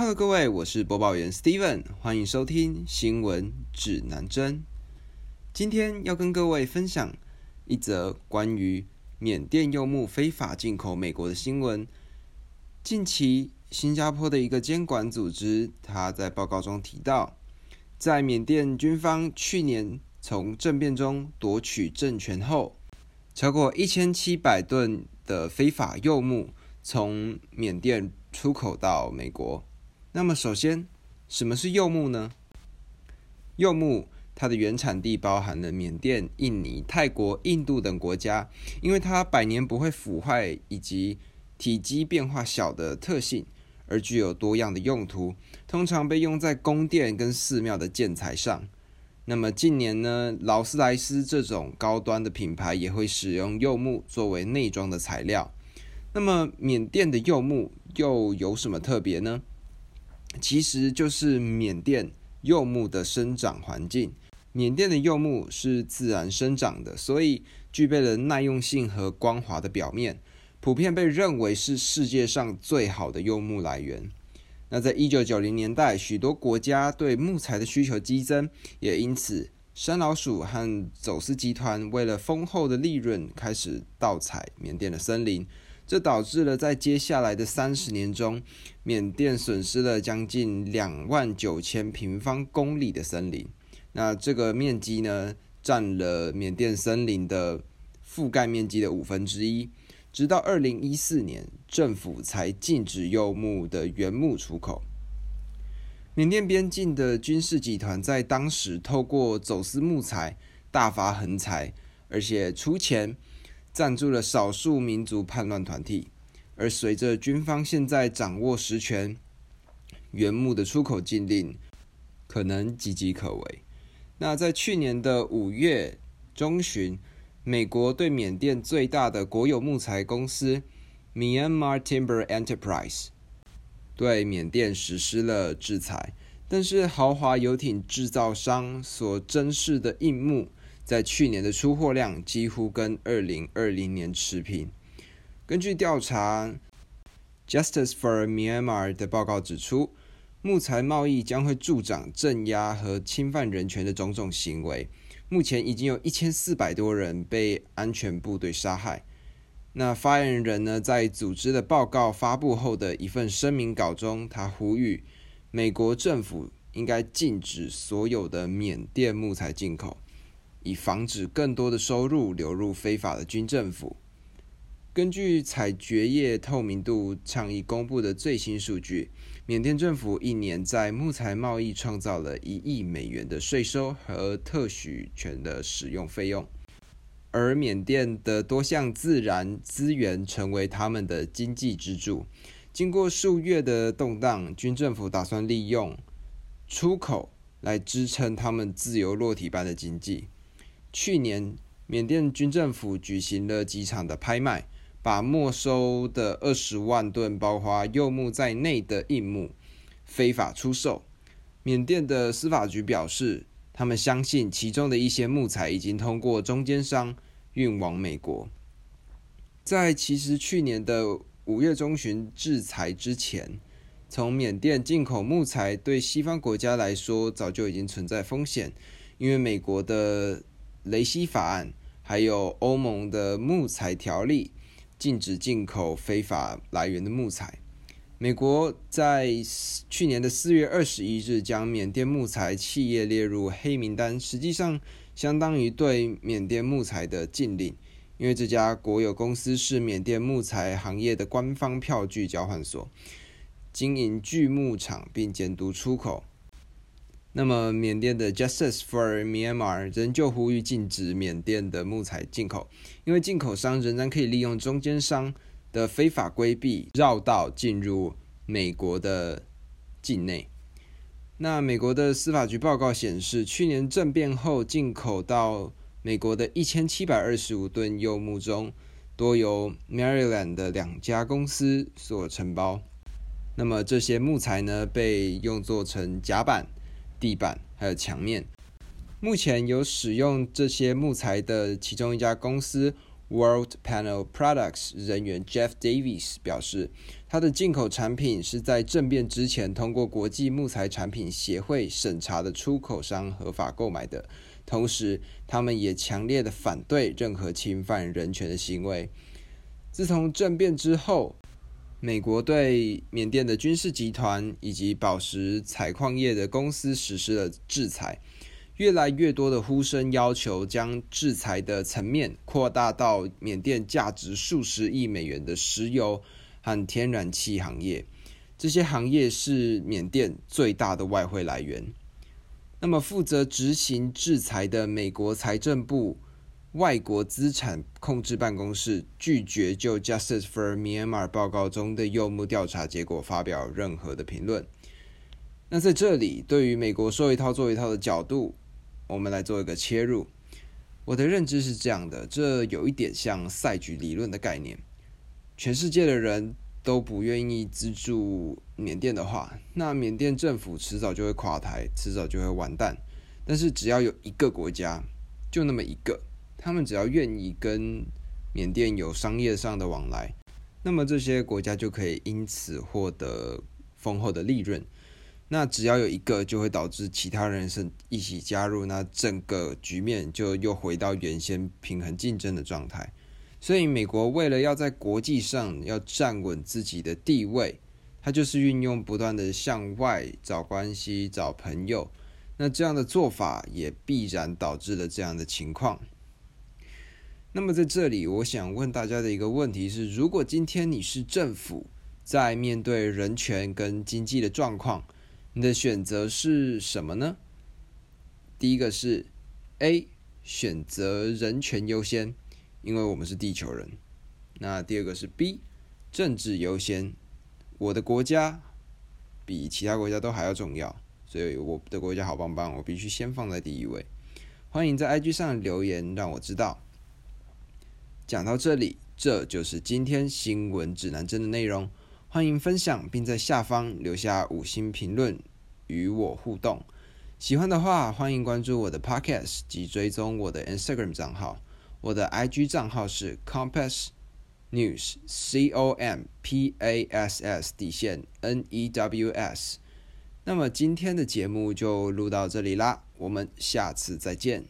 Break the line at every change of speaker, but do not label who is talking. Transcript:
Hello，各位，我是播报员 Steven，欢迎收听新闻指南针。今天要跟各位分享一则关于缅甸柚木非法进口美国的新闻。近期，新加坡的一个监管组织，他在报告中提到，在缅甸军方去年从政变中夺取政权后，超过一千七百吨的非法柚木从缅甸出口到美国。那么，首先，什么是柚木呢？柚木它的原产地包含了缅甸、印尼、泰国、印度等国家，因为它百年不会腐坏以及体积变化小的特性，而具有多样的用途，通常被用在宫殿跟寺庙的建材上。那么近年呢，劳斯莱斯这种高端的品牌也会使用柚木作为内装的材料。那么缅甸的柚木又有什么特别呢？其实就是缅甸柚木的生长环境。缅甸的柚木是自然生长的，所以具备了耐用性和光滑的表面，普遍被认为是世界上最好的柚木来源。那在一九九零年代，许多国家对木材的需求激增，也因此山老鼠和走私集团为了丰厚的利润，开始盗采缅甸的森林。这导致了在接下来的三十年中，缅甸损失了将近两万九千平方公里的森林。那这个面积呢，占了缅甸森林的覆盖面积的五分之一。直到二零一四年，政府才禁止柚木的原木出口。缅甸边境的军事集团在当时透过走私木材大发横财，而且出钱。赞助了少数民族叛乱团体，而随着军方现在掌握实权，原木的出口禁令可能岌岌可危。那在去年的五月中旬，美国对缅甸最大的国有木材公司 Myanmar Timber Enterprise 对缅甸实施了制裁，但是豪华游艇制造商所珍视的硬木。在去年的出货量几乎跟二零二零年持平。根据调查，Justice for Myanmar 的报告指出，木材贸易将会助长镇压和侵犯人权的种种行为。目前已经有一千四百多人被安全部队杀害。那发言人呢，在组织的报告发布后的一份声明稿中，他呼吁美国政府应该禁止所有的缅甸木材进口。以防止更多的收入流入非法的军政府。根据采掘业透明度倡议公布的最新数据，缅甸政府一年在木材贸易创造了一亿美元的税收和特许权的使用费用，而缅甸的多项自然资源成为他们的经济支柱。经过数月的动荡，军政府打算利用出口来支撑他们自由落体般的经济。去年，缅甸军政府举行了几场的拍卖，把没收的二十万吨包括柚木在内的硬木非法出售。缅甸的司法局表示，他们相信其中的一些木材已经通过中间商运往美国。在其实去年的五月中旬制裁之前，从缅甸进口木材对西方国家来说早就已经存在风险，因为美国的。雷西法案，还有欧盟的木材条例，禁止进口非法来源的木材。美国在去年的四月二十一日将缅甸木材企业列入黑名单，实际上相当于对缅甸木材的禁令，因为这家国有公司是缅甸木材行业的官方票据交换所，经营锯木厂并监督出口。那么，缅甸的 Justice for Myanmar 仍旧呼吁禁止缅甸的木材进口，因为进口商仍然可以利用中间商的非法规避绕道进入美国的境内。那美国的司法局报告显示，去年政变后进口到美国的一千七百二十五吨柚木中，多由 Maryland 的两家公司所承包。那么这些木材呢，被用作成甲板。地板还有墙面，目前有使用这些木材的其中一家公司 World Panel Products 人员 Jeff Davis 表示，他的进口产品是在政变之前通过国际木材产品协会审查的出口商合法购买的。同时，他们也强烈的反对任何侵犯人权的行为。自从政变之后，美国对缅甸的军事集团以及宝石采矿业的公司实施了制裁。越来越多的呼声要求将制裁的层面扩大到缅甸价值数十亿美元的石油和天然气行业，这些行业是缅甸最大的外汇来源。那么，负责执行制裁的美国财政部外国资产控制办公室拒绝就 Justice for Myanmar 报告中的柚木调查结果发表任何的评论。那在这里，对于美国说一套做一套的角度。我们来做一个切入。我的认知是这样的，这有一点像赛局理论的概念。全世界的人都不愿意资助缅甸的话，那缅甸政府迟早就会垮台，迟早就会完蛋。但是只要有一个国家，就那么一个，他们只要愿意跟缅甸有商业上的往来，那么这些国家就可以因此获得丰厚的利润。那只要有一个，就会导致其他人是一起加入，那整个局面就又回到原先平衡竞争的状态。所以，美国为了要在国际上要站稳自己的地位，它就是运用不断的向外找关系、找朋友。那这样的做法也必然导致了这样的情况。那么，在这里，我想问大家的一个问题是：如果今天你是政府，在面对人权跟经济的状况，你的选择是什么呢？第一个是 A，选择人权优先，因为我们是地球人。那第二个是 B，政治优先，我的国家比其他国家都还要重要，所以我的国家好棒棒，我必须先放在第一位。欢迎在 IG 上留言让我知道。讲到这里，这就是今天新闻指南针的内容。欢迎分享，并在下方留下五星评论与我互动。喜欢的话，欢迎关注我的 Podcast 及追踪我的 Instagram 账号。我的 IG 账号是 Compass News C O M P A S S 底线 N E W S。那么今天的节目就录到这里啦，我们下次再见。